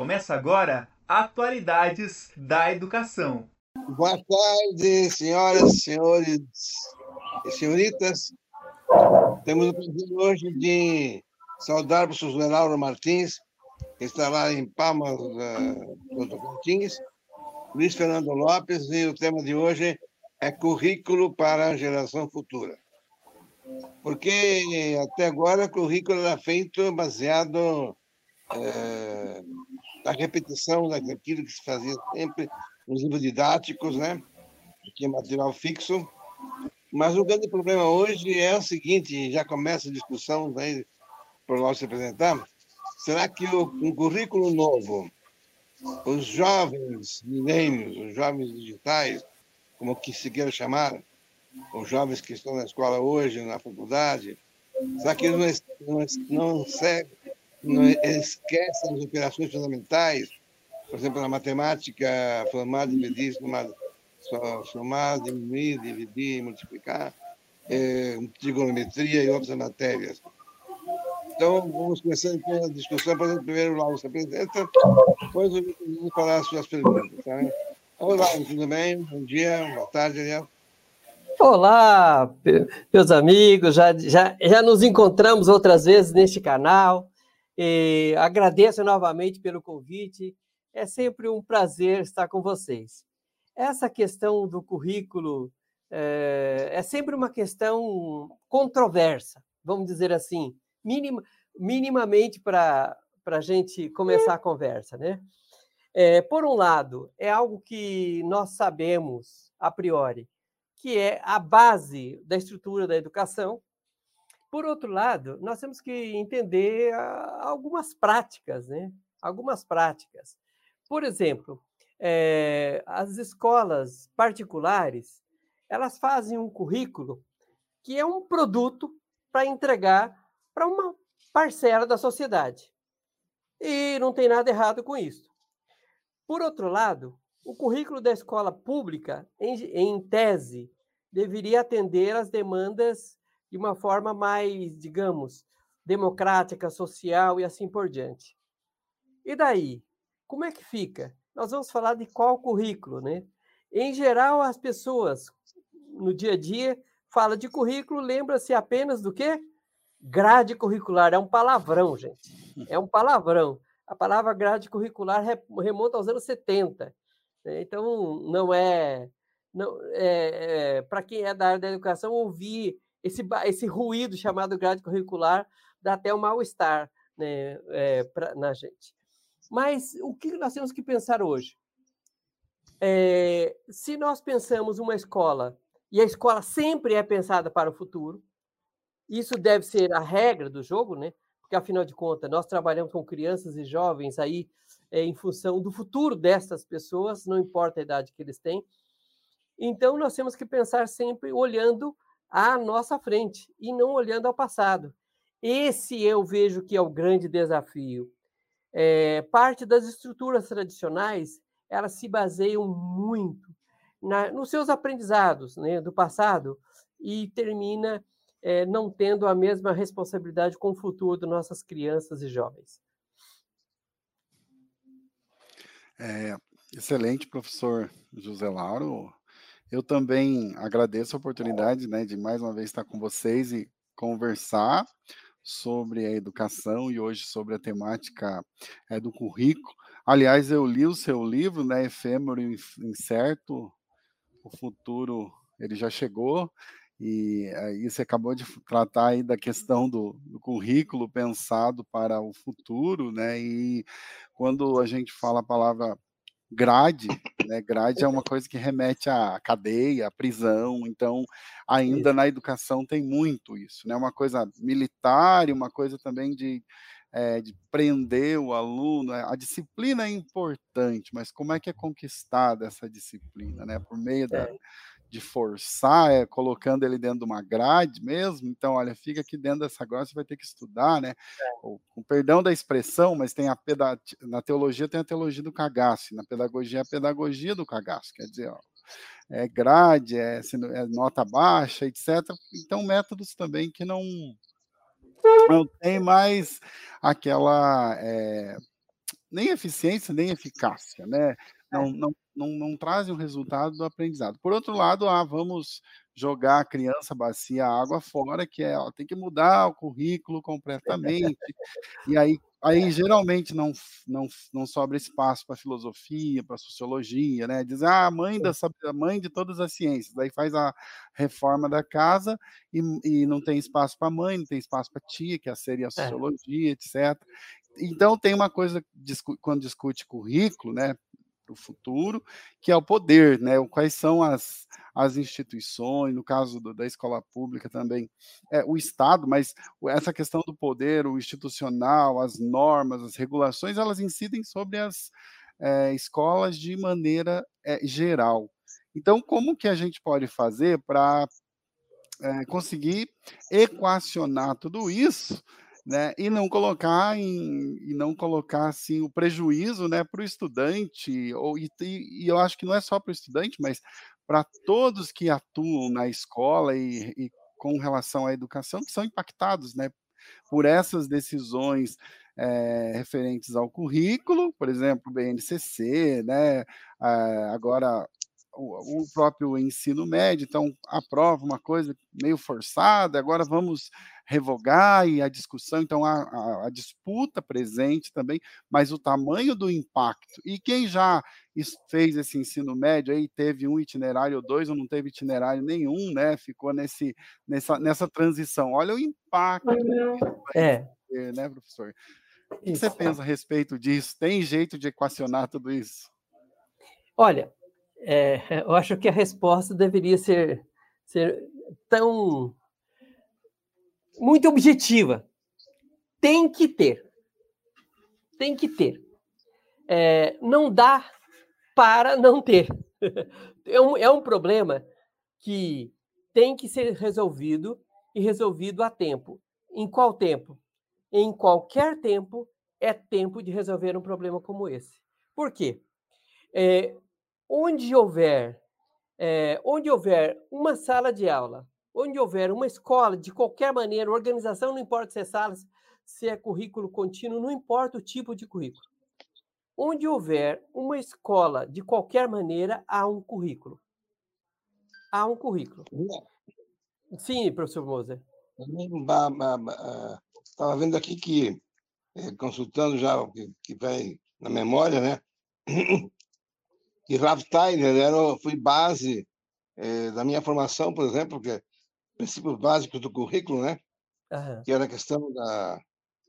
Começa agora Atualidades da Educação. Boa tarde, senhoras, senhores e senhoritas. Temos o prazer hoje de saudar o professor Lauro Martins, que está lá em Palmas uh, do Tocantins, Luiz Fernando Lopes, e o tema de hoje é currículo para a geração futura. Porque até agora o currículo era feito baseado é, na repetição daquilo que se fazia sempre nos livros didáticos, né? que é material fixo. Mas o grande problema hoje é o seguinte, já começa a discussão aí para nós se apresentar, será que um currículo novo, os jovens milênios, os jovens digitais, como que se queira chamar, os jovens que estão na escola hoje, na faculdade, será que eles não, não, não, não esquecem as operações fundamentais? Por exemplo, na matemática, formar, dividir, somar, somar diminuir, dividir, multiplicar, é, trigonometria e outras matérias. Então, vamos começar então a discussão. Primeiro, o Lauro se apresenta, depois eu vou falar as suas perguntas. Tá? Olá, tudo bem? Bom dia, boa tarde, Ariel. Olá, meus amigos, já, já, já nos encontramos outras vezes neste canal. E agradeço novamente pelo convite. É sempre um prazer estar com vocês. Essa questão do currículo é, é sempre uma questão controversa, vamos dizer assim, minima, minimamente para a gente começar a conversa, né? É, por um lado, é algo que nós sabemos a priori, que é a base da estrutura da educação. Por outro lado, nós temos que entender algumas práticas, né? Algumas práticas. Por exemplo, é, as escolas particulares, elas fazem um currículo que é um produto para entregar para uma parcela da sociedade. E não tem nada errado com isso. Por outro lado, o currículo da escola pública, em, em tese, deveria atender às demandas de uma forma mais, digamos, democrática, social e assim por diante. E daí? Como é que fica? Nós vamos falar de qual currículo, né? Em geral, as pessoas no dia a dia fala de currículo, lembra-se apenas do quê? Grade curricular. É um palavrão, gente. É um palavrão a palavra grade curricular remonta aos anos 70. Né? Então, não é. Não, é, é para quem é da área da educação, ouvir esse, esse ruído chamado grade curricular dá até um mal-estar né, é, na gente. Mas o que nós temos que pensar hoje? É, se nós pensamos uma escola, e a escola sempre é pensada para o futuro, isso deve ser a regra do jogo, né? porque afinal de contas nós trabalhamos com crianças e jovens aí é, em função do futuro dessas pessoas, não importa a idade que eles têm. Então nós temos que pensar sempre olhando à nossa frente e não olhando ao passado. Esse eu vejo que é o grande desafio. É, parte das estruturas tradicionais elas se baseiam muito na, nos seus aprendizados né, do passado e termina é, não tendo a mesma responsabilidade com o futuro de nossas crianças e jovens. É, excelente, professor José Lauro. Eu também agradeço a oportunidade né, de mais uma vez estar com vocês e conversar sobre a educação e hoje sobre a temática é, do currículo. Aliás, eu li o seu livro, né, Efêmero e Incerto, o futuro ele já chegou, e aí você acabou de tratar aí da questão do, do, currículo pensado para o futuro, né? E quando a gente fala a palavra grade, né? Grade é uma coisa que remete à cadeia, à prisão. Então, ainda na educação tem muito isso, né? Uma coisa militar e uma coisa também de é, de prender o aluno, a disciplina é importante, mas como é que é conquistada essa disciplina, né? Por meio da, é de forçar, é colocando ele dentro de uma grade mesmo. Então, olha, fica aqui dentro dessa grade, você vai ter que estudar, né? É. com perdão da expressão, mas tem a peda na teologia tem a teologia do cagaço, na pedagogia é a pedagogia do cagaço, quer dizer, ó, é grade, é, é nota baixa, etc. Então, métodos também que não não tem mais aquela é, nem eficiência nem eficácia, né? Não, é. não, não, não trazem o resultado do aprendizado. Por outro lado, ah, vamos jogar a criança bacia água fora, que é, ela tem que mudar o currículo completamente. e aí, aí geralmente não, não, não sobra espaço para filosofia, para sociologia, né? Diz, ah, a mãe, da, a mãe de todas as ciências. Aí faz a reforma da casa e, e não tem espaço para a mãe, não tem espaço para a tia, que seria a é. sociologia, é. etc. Então, tem uma coisa, quando discute currículo, né? Para o futuro, que é o poder, né? Quais são as, as instituições, no caso do, da escola pública também, é, o Estado, mas essa questão do poder, o institucional, as normas, as regulações, elas incidem sobre as é, escolas de maneira é, geral. Então, como que a gente pode fazer para é, conseguir equacionar tudo isso né, e não colocar em, e não colocar assim o prejuízo né, para o estudante, ou, e, e, eu acho que não é só para o estudante, mas para todos que atuam na escola e, e, com relação à educação, que são impactados né, por essas decisões é, referentes ao currículo, por exemplo, BNCC, né, agora o, o, próprio ensino médio, então aprova uma coisa meio forçada, agora vamos revogar e a discussão, então a, a, a, disputa presente também, mas o tamanho do impacto. E quem já fez esse ensino médio aí, teve um itinerário ou dois, ou não teve itinerário nenhum, né? Ficou nesse, nessa, nessa transição. Olha o impacto é. Ter, né, professor? O que você pensa a respeito disso? Tem jeito de equacionar tudo isso? Olha, é, eu acho que a resposta deveria ser, ser tão muito objetiva. Tem que ter. Tem que ter. É, não dá para não ter. É um, é um problema que tem que ser resolvido e resolvido a tempo. Em qual tempo? Em qualquer tempo é tempo de resolver um problema como esse. Por quê? É, onde houver, é, onde houver uma sala de aula onde houver uma escola, de qualquer maneira, organização, não importa se é sala, se é currículo contínuo, não importa o tipo de currículo. Onde houver uma escola, de qualquer maneira, há um currículo. Há um currículo. Sim, professor Moser. Estava vendo aqui que, eh, consultando já o que, que vem na memória, né? que Ralph Tyler era, foi base é, da minha formação, por exemplo, porque princípios básicos do currículo, né? Uhum. Que era a questão da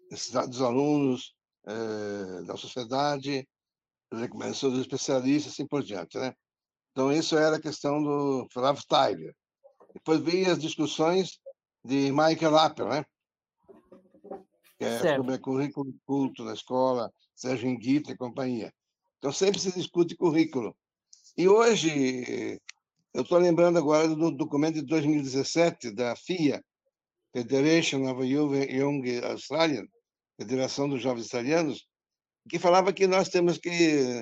necessidade dos alunos, eh, da sociedade, recomendações dos especialistas, assim por diante, né? Então, isso era a questão do Flávio Tyler. Depois veio as discussões de Michael Apple, né? Que é certo. sobre currículo culto na escola, Sérgio Enguita e companhia. Então, sempre se discute currículo. E hoje, eu estou lembrando agora do documento de 2017 da FIA, Federation of Young Australian, Federação dos Jovens Australianos, que falava que nós temos que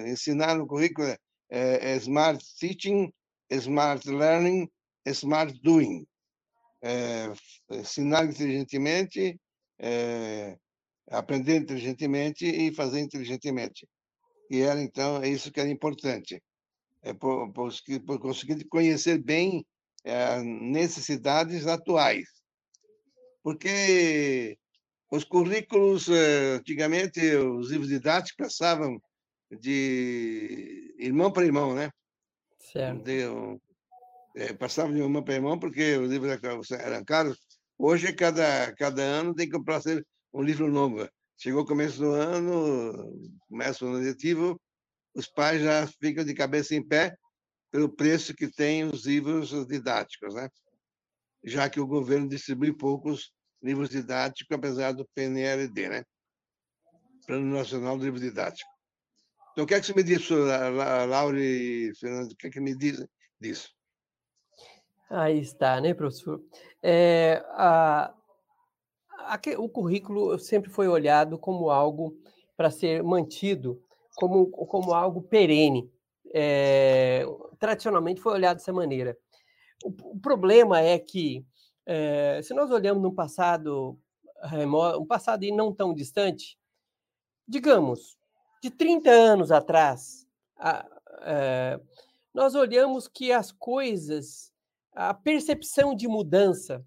ensinar no currículo é, é Smart Teaching, Smart Learning, Smart Doing. É, ensinar inteligentemente, é, aprender inteligentemente e fazer inteligentemente. E era, então, é isso que era importante é, por, por, por conseguir conhecer bem é, necessidades atuais. Porque os currículos, é, antigamente, os livros didáticos passavam de irmão para irmão, né? Certo. De, é, passavam de irmão para irmão porque os livros eram caros. Hoje, cada, cada ano tem que comprar um livro novo. Chegou o começo do ano, começa o ano letivo, os pais já ficam de cabeça em pé pelo preço que tem os livros didáticos, né? já que o governo distribui poucos livros didáticos, apesar do PNLD, né? Plano Nacional do Livro Didático. Então, o que é que você me diz, Laura e Fernando? O que é que me diz disso? Aí está, né, professor? É, a, a, o currículo sempre foi olhado como algo para ser mantido como, como algo perene. É, tradicionalmente foi olhado dessa maneira. O, o problema é que, é, se nós olhamos no passado, um passado não tão distante, digamos, de 30 anos atrás, a, a, nós olhamos que as coisas, a percepção de mudança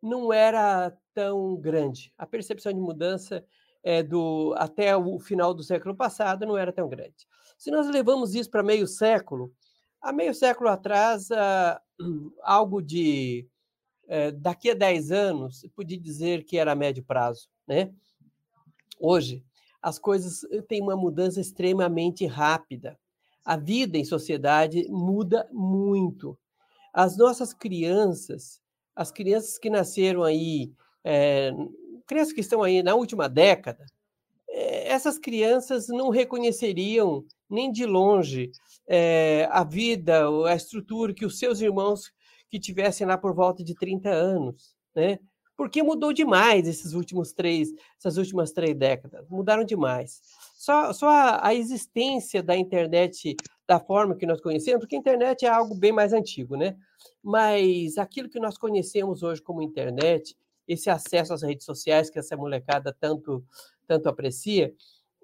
não era tão grande. A percepção de mudança é, do até o final do século passado não era tão grande. Se nós levamos isso para meio século, há meio século atrás, ah, algo de eh, daqui a 10 anos, podia dizer que era médio prazo, né? Hoje, as coisas eh, têm uma mudança extremamente rápida. A vida em sociedade muda muito. As nossas crianças, as crianças que nasceram aí, é, crianças que estão aí na última década, é, essas crianças não reconheceriam nem de longe é, a vida, a estrutura que os seus irmãos que tivessem lá por volta de 30 anos, né? Porque mudou demais esses últimos três, essas últimas três décadas, mudaram demais. Só, só a, a existência da internet da forma que nós conhecemos, porque a internet é algo bem mais antigo, né? Mas aquilo que nós conhecemos hoje como internet, esse acesso às redes sociais que essa molecada tanto tanto aprecia,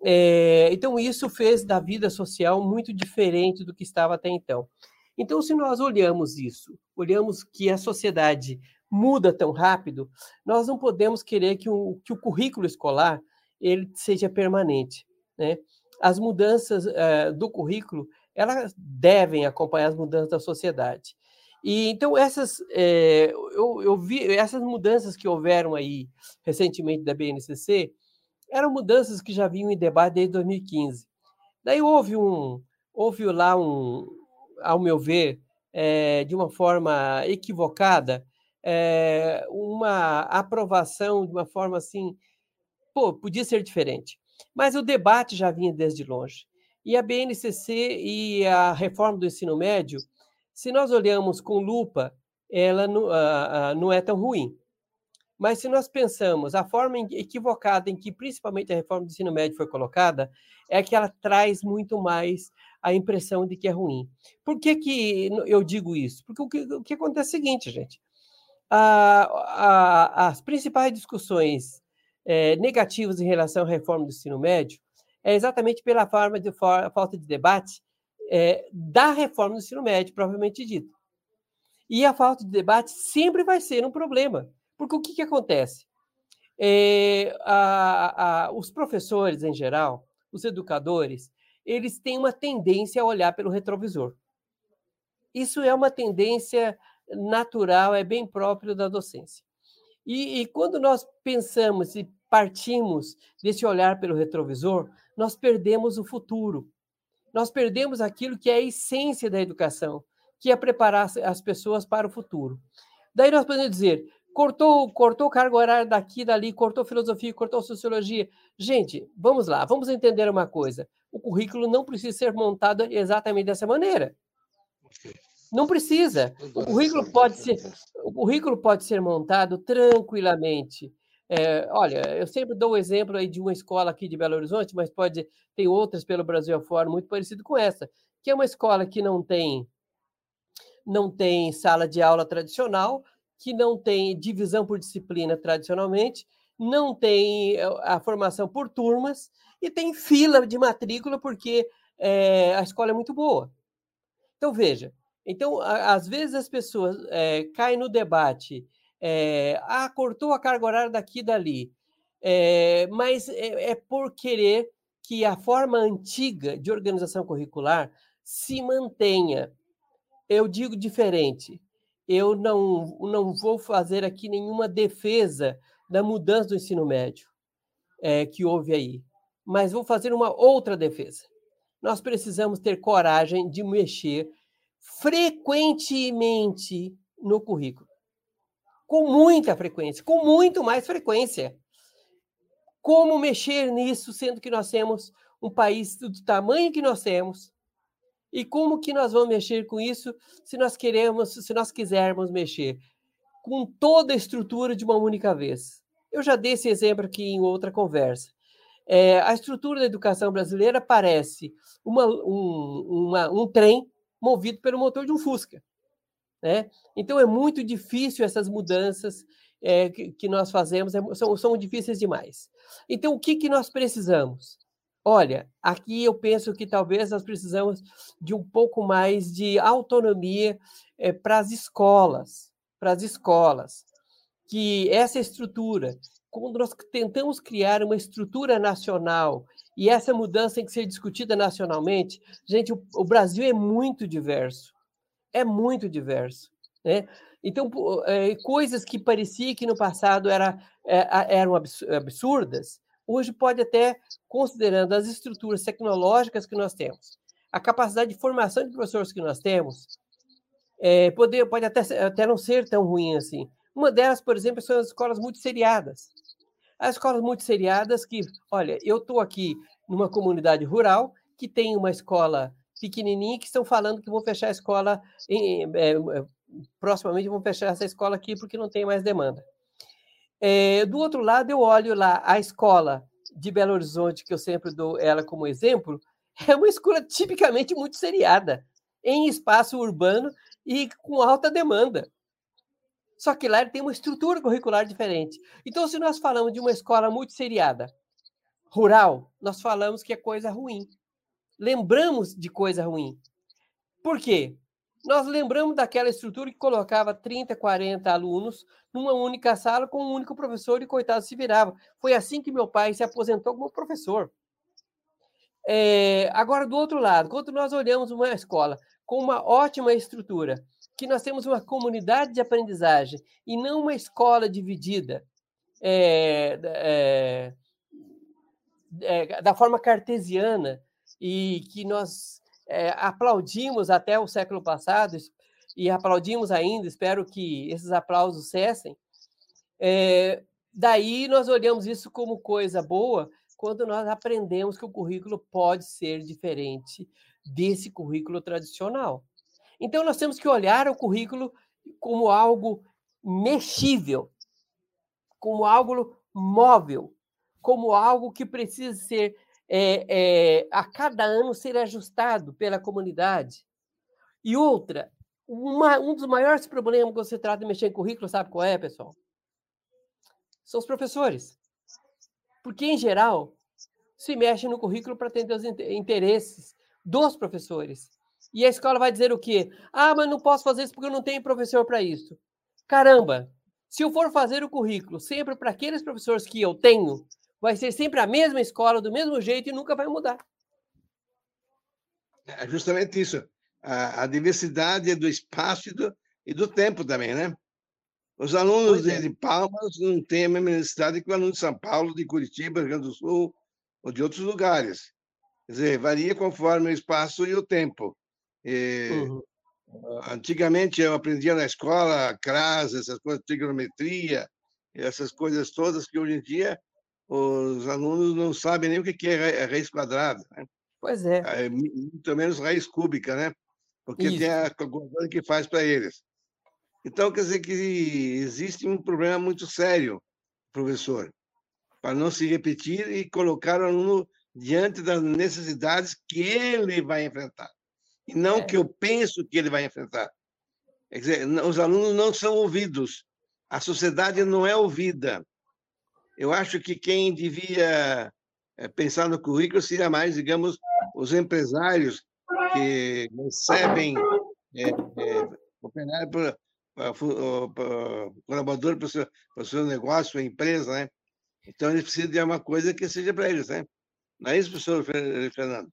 é, então, isso fez da vida social muito diferente do que estava até então. Então, se nós olhamos isso, olhamos que a sociedade muda tão rápido, nós não podemos querer que o, que o currículo escolar ele seja permanente. Né? As mudanças uh, do currículo elas devem acompanhar as mudanças da sociedade. E então essas é, eu, eu vi essas mudanças que houveram aí recentemente da BNCC, eram mudanças que já vinham em debate desde 2015. Daí houve um, houve lá um, ao meu ver, é, de uma forma equivocada, é, uma aprovação de uma forma assim, pô, podia ser diferente. Mas o debate já vinha desde longe. E a BNCC e a reforma do ensino médio, se nós olhamos com lupa, ela não, uh, uh, não é tão ruim. Mas se nós pensamos a forma equivocada em que principalmente a reforma do ensino médio foi colocada, é que ela traz muito mais a impressão de que é ruim. Por que, que eu digo isso? Porque o que, o que acontece é o seguinte, gente. A, a, as principais discussões é, negativas em relação à reforma do ensino médio é exatamente pela forma de for, falta de debate é, da reforma do ensino médio, provavelmente dito. E a falta de debate sempre vai ser um problema porque o que, que acontece? É, a, a, os professores, em geral, os educadores, eles têm uma tendência a olhar pelo retrovisor. Isso é uma tendência natural, é bem próprio da docência. E, e quando nós pensamos e partimos desse olhar pelo retrovisor, nós perdemos o futuro. Nós perdemos aquilo que é a essência da educação, que é preparar as pessoas para o futuro. Daí nós podemos dizer, cortou, cortou carga horária daqui, dali, cortou filosofia, cortou sociologia. Gente, vamos lá, vamos entender uma coisa. O currículo não precisa ser montado exatamente dessa maneira. Não precisa. O currículo pode ser, o currículo pode ser montado tranquilamente. É, olha, eu sempre dou o exemplo aí de uma escola aqui de Belo Horizonte, mas pode ter outras pelo Brasil afora muito parecido com essa, que é uma escola que não tem não tem sala de aula tradicional, que não tem divisão por disciplina tradicionalmente, não tem eh, a formação por turmas e tem fila de matrícula porque é, a escola é muito boa. Então, veja, então, a, às vezes as pessoas é, caem no debate, é, ah, cortou a carga horária daqui e dali, mas é, é por querer que a forma antiga de organização curricular se mantenha. Eu digo diferente eu não, não vou fazer aqui nenhuma defesa da mudança do ensino médio é, que houve aí, mas vou fazer uma outra defesa. Nós precisamos ter coragem de mexer frequentemente no currículo. Com muita frequência, com muito mais frequência. Como mexer nisso, sendo que nós temos um país do tamanho que nós temos, e como que nós vamos mexer com isso se nós queremos, se nós quisermos mexer com toda a estrutura de uma única vez? Eu já dei esse exemplo aqui em outra conversa. É, a estrutura da educação brasileira parece uma, um, uma, um trem movido pelo motor de um Fusca. Né? Então é muito difícil essas mudanças é, que, que, nós fazemos, é, são, são difíceis demais. Então o que, que nós precisamos? Olha, aqui eu penso que talvez nós precisamos de um pouco mais de autonomia é, para as escolas, para as escolas, que essa estrutura, quando nós tentamos criar uma estrutura nacional e essa mudança tem que ser discutida nacionalmente, gente, o, o Brasil é muito diverso, é muito diverso, né? Então, é, coisas que parecia que no passado era, é, eram absurdas, hoje pode até, considerando as estruturas tecnológicas que nós temos, a capacidade de formação de professores que nós temos, é, poder, pode até, até não ser tão ruim assim. Uma delas, por exemplo, são as escolas muito seriadas. As escolas muito seriadas que, olha, eu estou aqui numa comunidade rural que tem uma escola pequenininha que estão falando que vão fechar a escola, em, é, proximamente vão fechar essa escola aqui porque não tem mais demanda. É, do outro lado, eu olho lá a escola de Belo Horizonte, que eu sempre dou ela como exemplo, é uma escola tipicamente muito seriada, em espaço urbano e com alta demanda. Só que lá ele tem uma estrutura curricular diferente. Então, se nós falamos de uma escola muito seriada, rural, nós falamos que é coisa ruim. Lembramos de coisa ruim. Por quê? Nós lembramos daquela estrutura que colocava 30, 40 alunos numa única sala com um único professor e coitado se virava. Foi assim que meu pai se aposentou como professor. É, agora, do outro lado, quando nós olhamos uma escola com uma ótima estrutura, que nós temos uma comunidade de aprendizagem e não uma escola dividida é, é, é da forma cartesiana e que nós é, aplaudimos até o século passado e aplaudimos ainda, espero que esses aplausos cessem. É, daí nós olhamos isso como coisa boa quando nós aprendemos que o currículo pode ser diferente desse currículo tradicional. Então nós temos que olhar o currículo como algo mexível, como algo móvel, como algo que precisa ser é, é, a cada ano ser ajustado pela comunidade. E outra, uma, um dos maiores problemas quando você trata de mexer em currículo, sabe qual é, pessoal? São os professores. Porque, em geral, se mexe no currículo para atender os interesses dos professores. E a escola vai dizer o quê? Ah, mas não posso fazer isso porque eu não tenho professor para isso. Caramba! Se eu for fazer o currículo sempre para aqueles professores que eu tenho, vai ser sempre a mesma escola, do mesmo jeito e nunca vai mudar. É justamente isso. A, a diversidade do espaço e do, e do, tempo também, né? Os alunos é. de Palmas não têm a mesma necessidade que o aluno de São Paulo, de Curitiba, Rio Grande do Sul ou de outros lugares. Quer dizer, varia conforme o espaço e o tempo. E, uhum. Antigamente eu aprendia na escola, CRAS, essas coisas, trigonometria, essas coisas todas que hoje em dia os alunos não sabem nem o que é raiz quadrada. Né? Pois é. é. Muito menos raiz cúbica, né? Porque Isso. tem a calculadora que faz para eles. Então, quer dizer que existe um problema muito sério, professor, para não se repetir e colocar o aluno diante das necessidades que ele vai enfrentar, e não é. que eu penso que ele vai enfrentar. Quer dizer, os alunos não são ouvidos, a sociedade não é ouvida. Eu acho que quem devia eh, pensar no currículo seria mais, digamos, os empresários que recebem é, é, para colaborador para o seu, para seu negócio, sua empresa, né? Então, eles precisam de uma coisa que seja para eles, né? Não é isso, professor Fernando?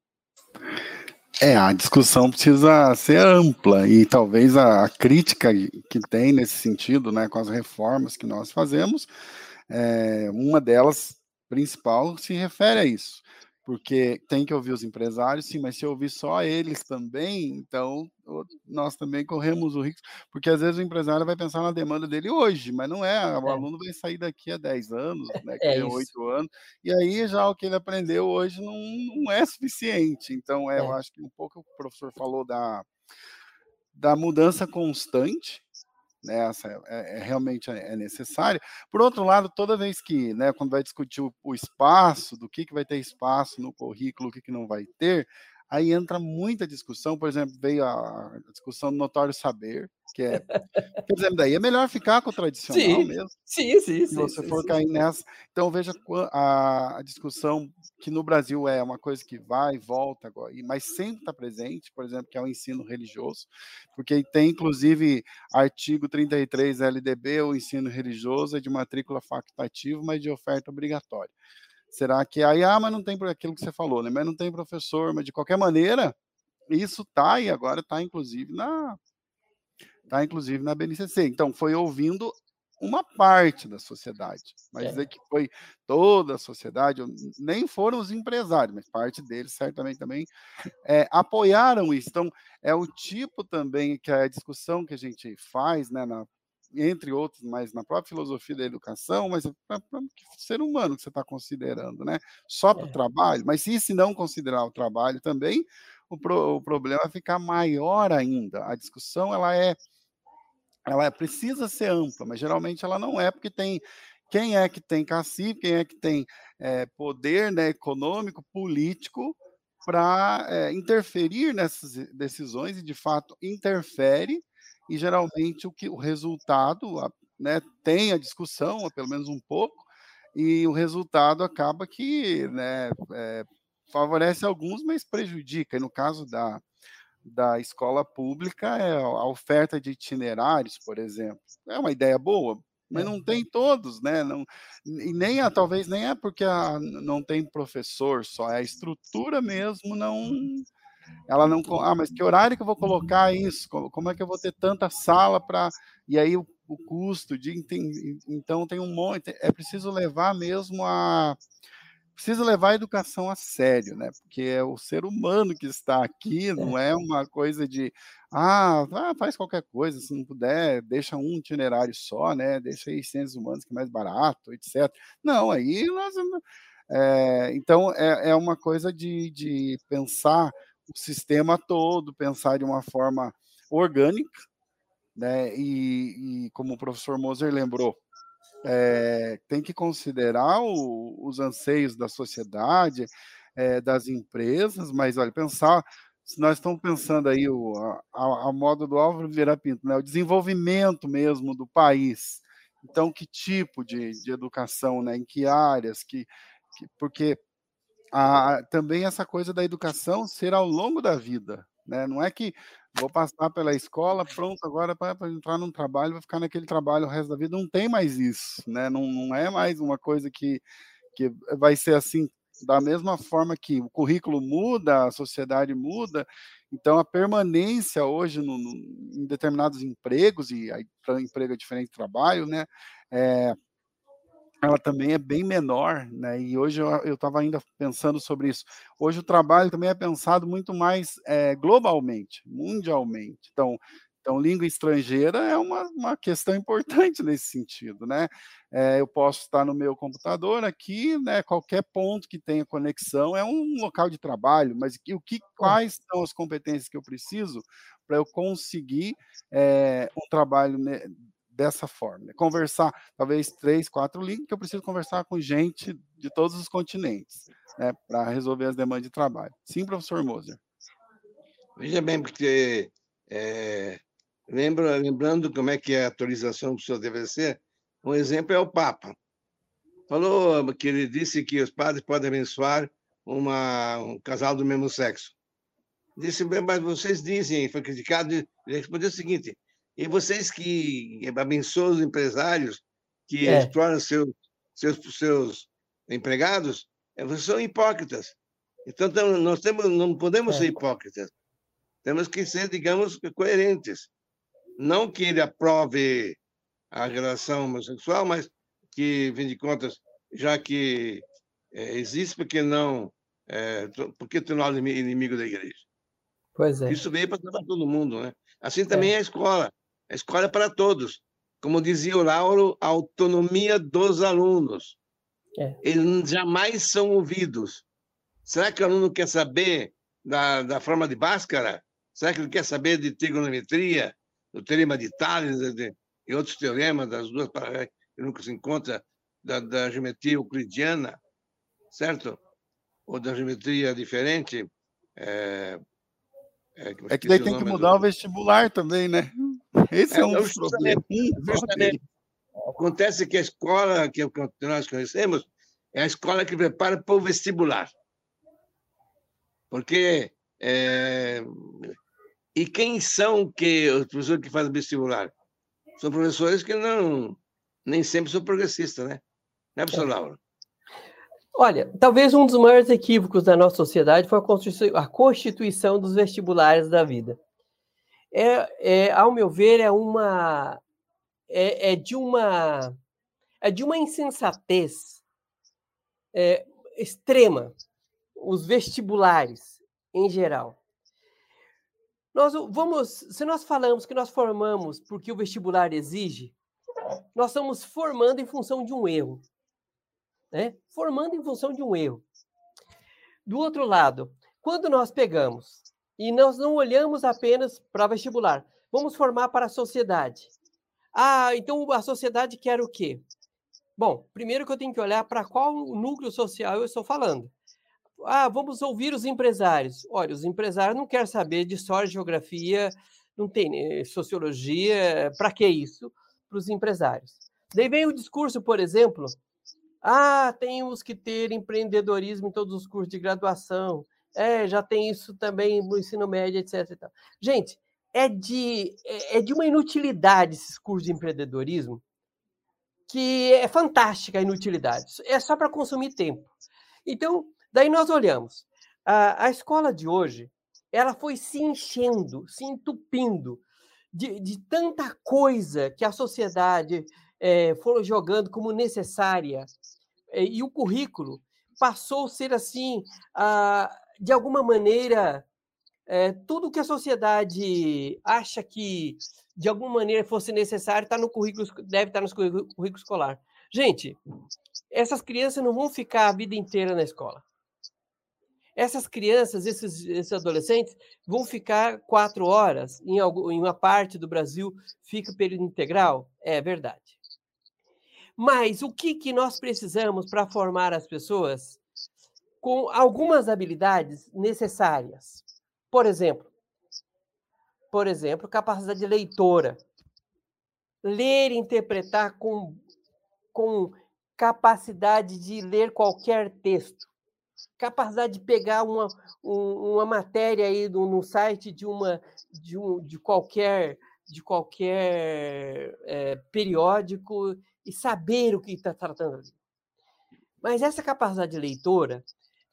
É, a discussão precisa ser ampla e talvez a, a, crítica que tem nesse sentido, né, com as reformas que nós fazemos, é, uma delas, principal, se refere a isso. Porque tem que ouvir os empresários, sim, mas se ouvir só eles também, então nós também corremos o risco, porque às vezes o empresário vai pensar na demanda dele hoje, mas não é, o é. aluno vai sair daqui a 10 anos, né, é, é 8 anos, e aí já o que ele aprendeu hoje não, não é suficiente. Então, é, é. eu acho que um pouco o professor falou da, da mudança constante, né, essa é, é, realmente é, é necessária. Por outro lado, toda vez que, né, quando vai discutir o, o espaço, do que, que vai ter espaço no currículo, o que, que não vai ter, aí entra muita discussão, por exemplo, veio a discussão do notório saber, que é, quer dizer, daí é melhor ficar com o tradicional Sim, mesmo. sim, sim, Se sim. você sim, for sim. cair nessa. Então, veja a, a discussão que no Brasil é uma coisa que vai e volta agora, mas sempre está presente, por exemplo, que é o ensino religioso, porque tem inclusive artigo 33 LDB, o ensino religioso é de matrícula facultativa, mas de oferta obrigatória. Será que aí, ah, mas não tem por aquilo que você falou, né? Mas não tem professor, mas de qualquer maneira, isso tá e agora está inclusive na tá inclusive na BNCC. Então, foi ouvindo uma parte da sociedade, mas É. dizer que foi toda a sociedade, nem foram os empresários, mas parte deles certamente também eh, apoiaram isso. Então, é o tipo também que a discussão que a gente faz, né, na- entre outros, mas na própria filosofia da educação, mas para o ser humano que você está considerando, né? Só para o É. trabalho, mas se, se não considerar o trabalho também, o, pro- o problema vai ficar maior ainda. A discussão ela é ela é- precisa ser ampla, mas geralmente ela não é, porque tem quem é que tem cacife, quem é que tem eh, poder né, econômico, político, para interferir nessas decisões e de fato interfere, e geralmente o que o resultado a- né, tem a discussão, pelo menos um pouco, e o resultado acaba que né, eh, favorece alguns, mas prejudica. E no caso da, da escola pública é a oferta de itinerários, por exemplo. É uma ideia boa, mas É. não tem todos, né? Não, e nem a, talvez nem é porque a, não tem professor só, é a estrutura mesmo não. Ela não. Ah, mas que horário que eu vou colocar isso? Como, é que eu vou ter tanta sala para. E aí o, o custo de. enten- Então tem um monte. É preciso levar mesmo a precisa levar a educação a sério, né? Porque é o ser humano que está aqui, não é uma coisa de ah, ah, faz qualquer coisa, se não puder, deixa um itinerário só, né? Deixa aí ciências humanas que é mais barato, etc. Não, aí nós é, então é, é uma coisa de, de pensar o sistema todo, pensar de uma forma orgânica, né? E, e como o professor Moser lembrou, é, tem que considerar o, os anseios da sociedade, é, das empresas, mas olha, pensar, se nós estamos pensando aí o, a, a moda do Álvaro Vieira Pinto, né, o desenvolvimento mesmo do país. Então, que tipo de, de educação, né, em que áreas, que, que porque a, também essa coisa da educação ser ao longo da vida, né? Não é que vou passar pela escola, pronto, agora para entrar num trabalho, vou ficar naquele trabalho o resto da vida. Não tem mais isso, né? Não, não é mais uma coisa que, que vai ser assim, da mesma forma que o currículo muda, a sociedade muda, então a permanência hoje no, no, em determinados empregos, e aí emprego é diferente de trabalho, né? É, ela também é bem menor, né? E hoje eu estava ainda pensando sobre isso. Hoje o trabalho também é pensado muito mais é, globalmente, mundialmente. Então, então, língua estrangeira é uma, uma questão importante nesse sentido, né? É, eu posso estar no meu computador aqui, né? Qualquer ponto que tenha conexão é um local de trabalho, mas o que, quais são as competências que eu preciso para eu conseguir é, um trabalho dessa forma. Né? Conversar, talvez três, quatro línguas, que eu preciso conversar com gente de todos os continentes, né, para resolver as demandas de trabalho. Sim, professor Moser. Veja bem, porque é, lembra, lembrando como é que é a atualização do seu DVC, um exemplo é o Papa. Falou que ele disse que os padres podem abençoar uma, um casal do mesmo sexo. Disse, mas vocês dizem, foi criticado, ele respondeu o seguinte, e vocês que abençoam os empresários que é. exploram seus, seus, seus empregados, vocês são hipócritas. Então, nós temos, não podemos é. ser hipócritas. Temos que ser, digamos, coerentes. Não que ele aprove a relação homossexual, mas que, fim de contas, já que é, existe, por que não, é, por que torná-lo inimigo da igreja? Pois é. Isso veio para todo mundo, né? Assim também é. a escola. A escola é para todos. Como dizia o Lauro, a autonomia dos alunos. É. Eles jamais são ouvidos. Será que o aluno quer saber da, da forma de Bhaskara? Será que ele quer saber de trigonometria, do teorema de Tales de, e outros teoremas das duas paralelas que nunca se encontra, da, da geometria euclidiana, certo? Ou da geometria diferente, É, é, é que daí tem que mudar do... o vestibular também, né? Esse é, é um dos problemas. Acontece que a escola que nós conhecemos é a escola que prepara para o vestibular. Porque. É... E quem são que os professores que fazem vestibular? São professores que não nem sempre são progressistas, né? Né, professor é. Laura? Olha, talvez um dos maiores equívocos da nossa sociedade foi a constituição, a constituição dos vestibulares da vida. É, é, ao meu ver, é uma é, é de uma é de uma insensatez é, extrema os vestibulares em geral. Nós vamos, se nós falamos que nós formamos porque o vestibular exige, nós estamos formando em função de um erro, né? Formando em função de um erro. Do outro lado, quando nós pegamos e nós não olhamos apenas para vestibular, vamos formar para a sociedade. Ah, então a sociedade quer o quê? Bom, primeiro que eu tenho que olhar para qual núcleo social eu estou falando. Ah, vamos ouvir os empresários. Olha, os empresários não querem saber de história, geografia, não tem eh, sociologia, para que isso? Para os empresários. Daí vem o discurso, por exemplo, ah, temos que ter empreendedorismo em todos os cursos de graduação. É, já tem isso também no ensino médio, etc. Gente, é de, é, é de uma inutilidade esses cursos de empreendedorismo, que é fantástica a inutilidade. É só para consumir tempo. Então, daí nós olhamos. A, a escola de hoje, ela foi se enchendo, se entupindo de, de tanta coisa que a sociedade é, foi jogando como necessária. É, e o currículo passou a ser assim, a, de alguma maneira, é, tudo que a sociedade acha que de alguma maneira fosse necessário está no currículo, deve estar no currículo escolar. Gente, essas crianças não vão ficar a vida inteira na escola. Essas crianças, esses, esses adolescentes, vão ficar quatro horas, em, algum, em uma parte do Brasil fica período integral? É verdade. Mas o que, que nós precisamos para formar as pessoas com algumas habilidades necessárias? Por exemplo, por exemplo, capacidade leitora. Ler e interpretar com, com capacidade de ler qualquer texto. Capacidade de pegar uma, uma matéria aí no, no site de, uma, de, um, de qualquer, de qualquer é, periódico e saber o que está tratando ali. Mas essa capacidade de leitora,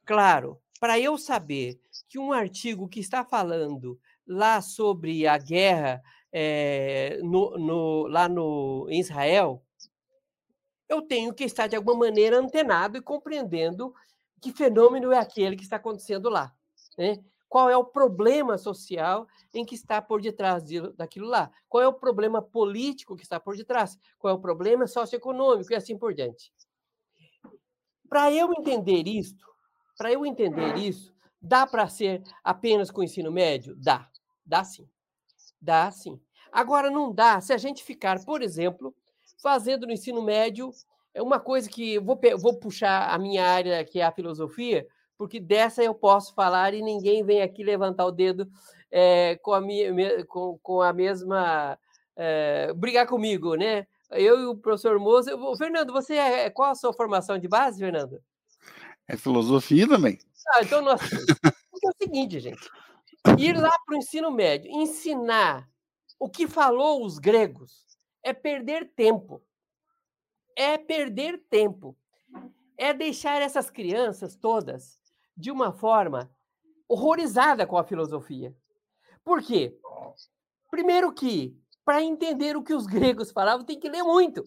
claro, para eu saber que um artigo que está falando lá sobre a guerra é, no, no, lá no, em Israel, eu tenho que estar de alguma maneira antenado e compreendendo que fenômeno é aquele que está acontecendo lá. Né? Qual é o problema social em que está por detrás de, daquilo lá? Qual é o problema político que está por detrás? Qual é o problema socioeconômico e assim por diante? Para eu entender isto, para eu entender isso, dá para ser apenas com o ensino médio? Dá, dá sim. Dá sim. Agora, não dá se a gente ficar, por exemplo, fazendo no ensino médio é uma coisa que vou, vou puxar a minha área, que é a filosofia, porque dessa eu posso falar e ninguém vem aqui levantar o dedo é, com, a minha, com, com a mesma. É, brigar comigo, né? Eu e o professor Moza. Fernando, você é. Qual a sua formação de base, Fernando? É filosofia também. Ah, então nós. É o seguinte, gente. Ir lá para o ensino médio, ensinar o que falou os gregos, é perder tempo. É perder tempo. É deixar essas crianças todas de uma forma horrorizada com a filosofia. Por quê? Primeiro que, para entender o que os gregos falavam, tem que ler muito.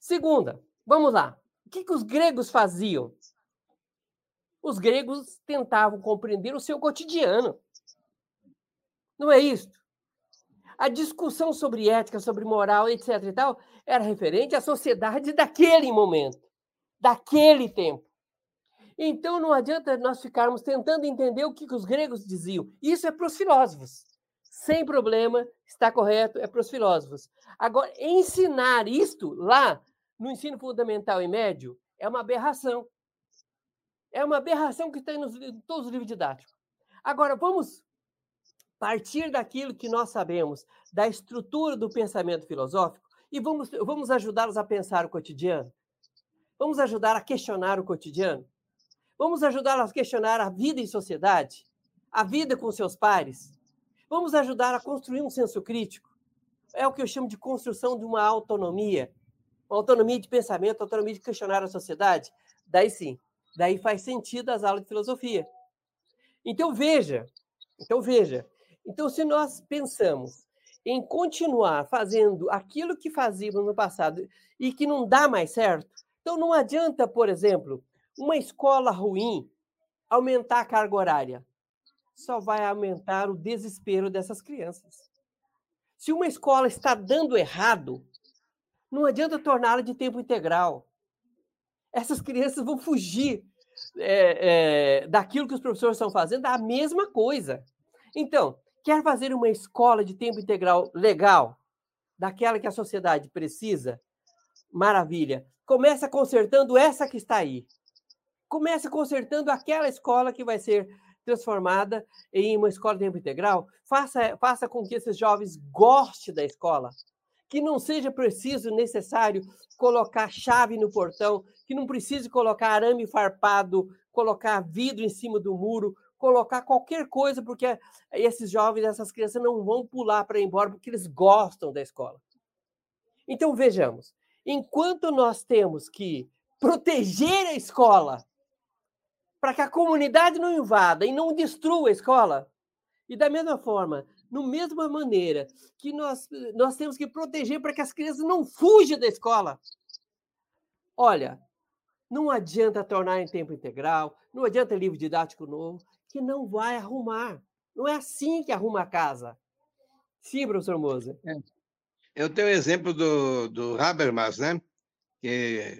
Segunda, vamos lá. O que, que os gregos faziam? Os gregos tentavam compreender o seu cotidiano. Não é isso? A discussão sobre ética, sobre moral, etc. e tal, era referente à sociedade daquele momento, daquele tempo. Então não adianta nós ficarmos tentando entender o que, os gregos diziam. Isso é para os filósofos. Sem problema, está correto, é para os filósofos. Agora, ensinar isto lá no ensino fundamental e médio é uma aberração. É uma aberração que tem nos, em todos os livros didáticos. Agora, vamos partir daquilo que nós sabemos, da estrutura do pensamento filosófico, e vamos, vamos ajudá-los a pensar o cotidiano. Vamos ajudar a questionar o cotidiano. Vamos ajudá-los a questionar a vida em sociedade, a vida com seus pares. Vamos ajudar a construir um senso crítico. É o que eu chamo de construção de uma autonomia, uma autonomia de pensamento, autonomia de questionar a sociedade. Daí sim, daí faz sentido as aulas de filosofia. Então veja, então veja, então, se nós pensamos em continuar fazendo aquilo que fazíamos no passado e que não dá mais certo, então não adianta, por exemplo, uma escola ruim aumentar a carga horária. Só vai aumentar o desespero dessas crianças. Se uma escola está dando errado, não adianta torná-la de tempo integral. Essas crianças vão fugir é, é, daquilo que os professores estão fazendo, a mesma coisa. Então, Quer fazer uma escola de tempo integral legal, daquela que a sociedade precisa? Maravilha. Começa consertando essa que está aí. Começa consertando aquela escola que vai ser transformada em uma escola de tempo integral. Faça, faça com que esses jovens gostem da escola. Que não seja preciso, necessário, colocar chave no portão, que não precise colocar arame farpado, colocar vidro em cima do muro, colocar qualquer coisa, porque esses jovens, essas crianças não vão pular para ir embora porque eles gostam da escola. Então, vejamos, enquanto nós temos que proteger a escola para que a comunidade não invada e não destrua a escola, e da mesma forma, no mesma maneira que nós, nós temos que proteger para que as crianças não fujam da escola. Olha, não adianta tornar em tempo integral, não adianta livro didático novo, que não vai arrumar. Não é assim que arruma a casa. Sim, professor Moza. É. Eu tenho o exemplo do, do Habermas, né? que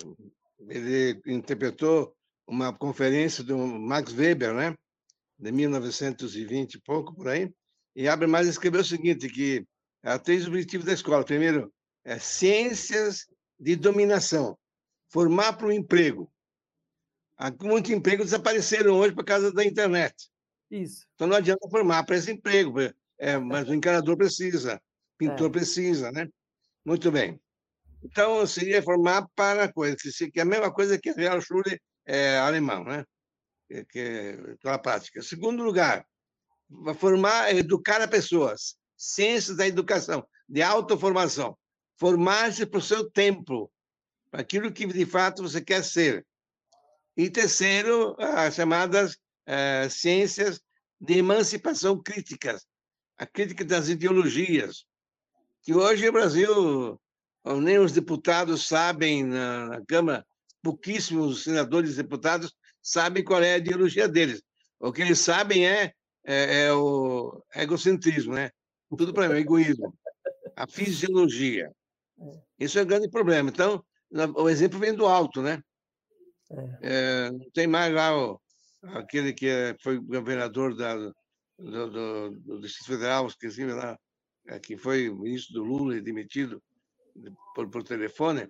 ele interpretou uma conferência do Max Weber, né? de 1920 e pouco, por aí, e Habermas escreveu o seguinte, que há três objetivos da escola. Primeiro, é ciências de dominação, formar para o emprego. Muitos empregos desapareceram hoje por causa da internet. Isso. Então não adianta formar para esse emprego, é, mas o encanador precisa, pintor é. precisa, né? Muito bem. Então seria formar para coisa, que é a mesma coisa que a Realschule é, alemão, né? Que, que é a prática. Segundo lugar, formar, educar as pessoas, ciências da educação, de autoformação, formar-se para o seu tempo, para aquilo que de fato você quer ser. E terceiro, as chamadas eh, ciências de emancipação críticas, a crítica das ideologias, que hoje o Brasil, nem os deputados sabem na, na Câmara, pouquíssimos senadores e deputados sabem qual é a ideologia deles. O que eles sabem é, é, é o egocentrismo, né? Tudo para mim, é egoísmo. A fisiologia. É. Isso é um grande problema. Então, o exemplo vem do alto, né? É. É, tem mais lá o, aquele que foi governador da, do, do, do, Distrito Federal, esqueci lá, que foi ministro do Lula e demitido por, por telefone,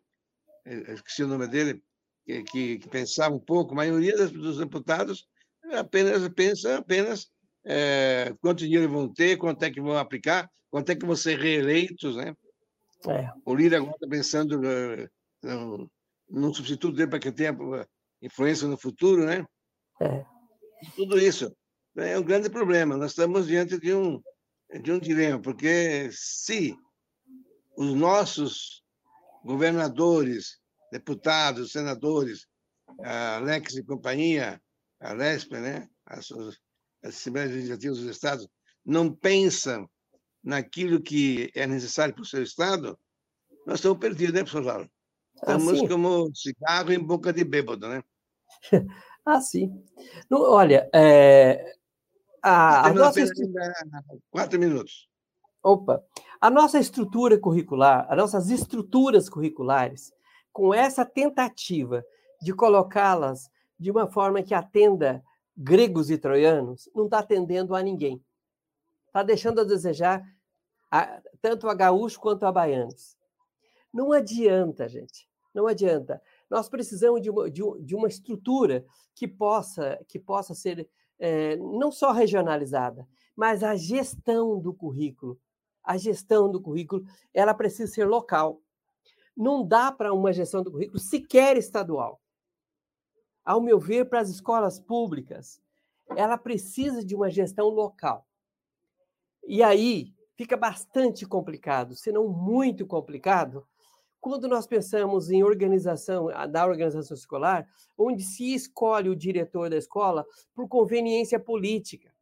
esqueci o nome dele, que, que, que, pensava um pouco, a maioria dos deputados apenas pensa apenas é, quanto dinheiro vão ter, quanto é que vão aplicar, quanto é que vão ser reeleitos, né? É. O Lira agora está pensando no, num substituto dele para que tenha influência no futuro, né? É. Tudo isso é um grande problema. Nós estamos diante de um, de um dilema, porque se os nossos governadores, deputados, senadores, a Alex e companhia, a LESP, né? as, as Assembleias Legislativas dos Estados, não pensam naquilo que é necessário para o seu Estado, nós estamos perdidos, né, professor Lauro? Estamos ah, como cigarro em boca de bêbado, né? ah, sim. olha, é, a, a nossa estrutura... Quatro minutos. Opa! A nossa estrutura curricular, as nossas estruturas curriculares, com essa tentativa de colocá-las de uma forma que atenda gregos e troianos, não está atendendo a ninguém. Está deixando a desejar a, tanto a gaúcho quanto a baianos. Não adianta, gente. Não adianta. Nós precisamos de uma, de, de uma estrutura que possa, que possa ser é, não só regionalizada, mas a gestão do currículo. A gestão do currículo, ela precisa ser local. Não dá para uma gestão do currículo sequer estadual. Ao meu ver, para as escolas públicas, ela precisa de uma gestão local. E aí fica bastante complicado, se não muito complicado, quando nós pensamos em organização da organização escolar, onde se escolhe o diretor da escola por conveniência política.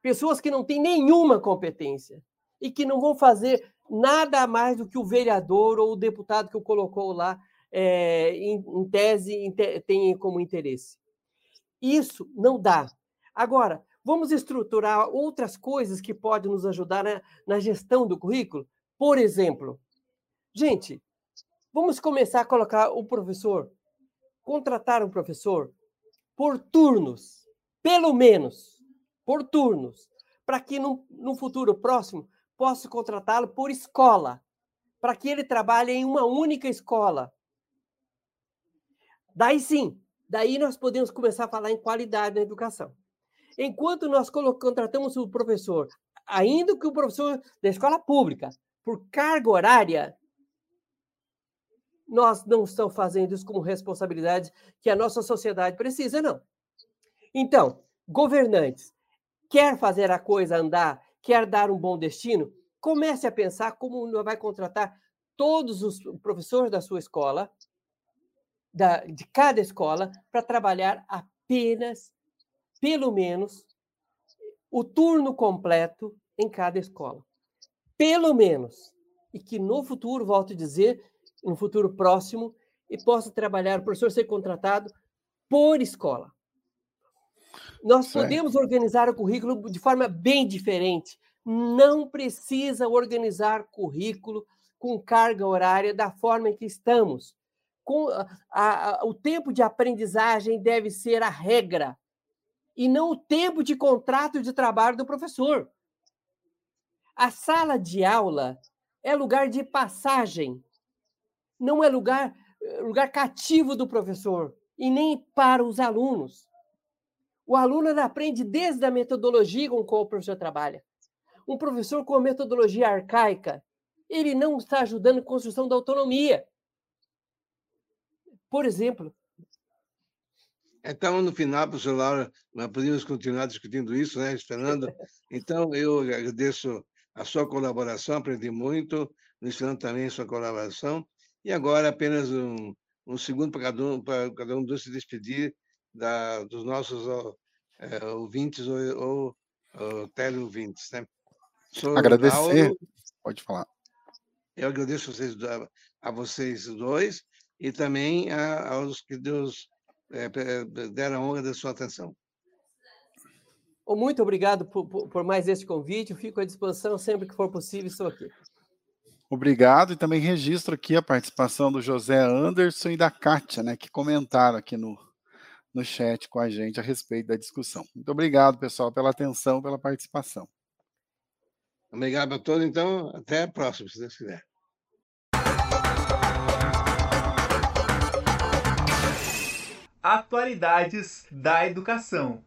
Pessoas que não têm nenhuma competência e que não vão fazer nada mais do que o vereador ou o deputado que o colocou lá é, em, em, tese tem como interesse. Isso não dá. Agora, vamos estruturar outras coisas que podem nos ajudar na, na gestão do currículo? Por exemplo, gente, Vamos começar a colocar o professor, contratar um professor por turnos, pelo menos, por turnos, para que no, no futuro próximo possa contratá-lo por escola, para que ele trabalhe em uma única escola. Daí sim, daí nós podemos começar a falar em qualidade na educação. Enquanto nós contratamos o professor, ainda que o professor da escola pública, por carga horária, nós não estamos fazendo isso como responsabilidade que a nossa sociedade precisa, não. Então, governantes, quer fazer a coisa andar, quer dar um bom destino, comece a pensar como vai contratar todos os professores da sua escola, da, de cada escola, para trabalhar apenas, pelo menos, o turno completo em cada escola. Pelo menos. E que no futuro, volto a dizer, no futuro próximo e possa trabalhar, o professor ser contratado por escola. Nós certo. podemos organizar o currículo de forma bem diferente. Não precisa organizar currículo com carga horária da forma em que estamos. Com a, a, o tempo de aprendizagem deve ser a regra e não o tempo de contrato de trabalho do professor. A sala de aula é lugar de passagem não é lugar, lugar cativo do professor e nem para os alunos. O aluno aprende desde a metodologia com qual o professor trabalha. Um professor com a metodologia arcaica, ele não está ajudando na construção da autonomia. Por exemplo. Então, no final, professor Laura, nós podemos continuar discutindo isso, né, Fernando? Então, eu agradeço a sua colaboração, aprendi muito, Luiz Fernando também a sua colaboração, e agora apenas um, um segundo para cada um, para cada um se despedir da, dos nossos é, ouvintes ou, ou, ou teleouvintes. Né? Sou Agradecer, pode falar. Eu agradeço a vocês, a vocês dois e também a, aos que Deus é, deram a honra da sua atenção. Muito obrigado por, por, mais esse convite. Eu fico à disposição sempre que for possível. Estou aqui. Obrigado e também registro aqui a participação do José Anderson e da Kátia, né, que comentaram aqui no, no chat com a gente a respeito da discussão. Muito obrigado, pessoal, pela atenção, pela participação. Obrigado a todos, então, até a próxima, se Deus quiser. Atualidades da educação.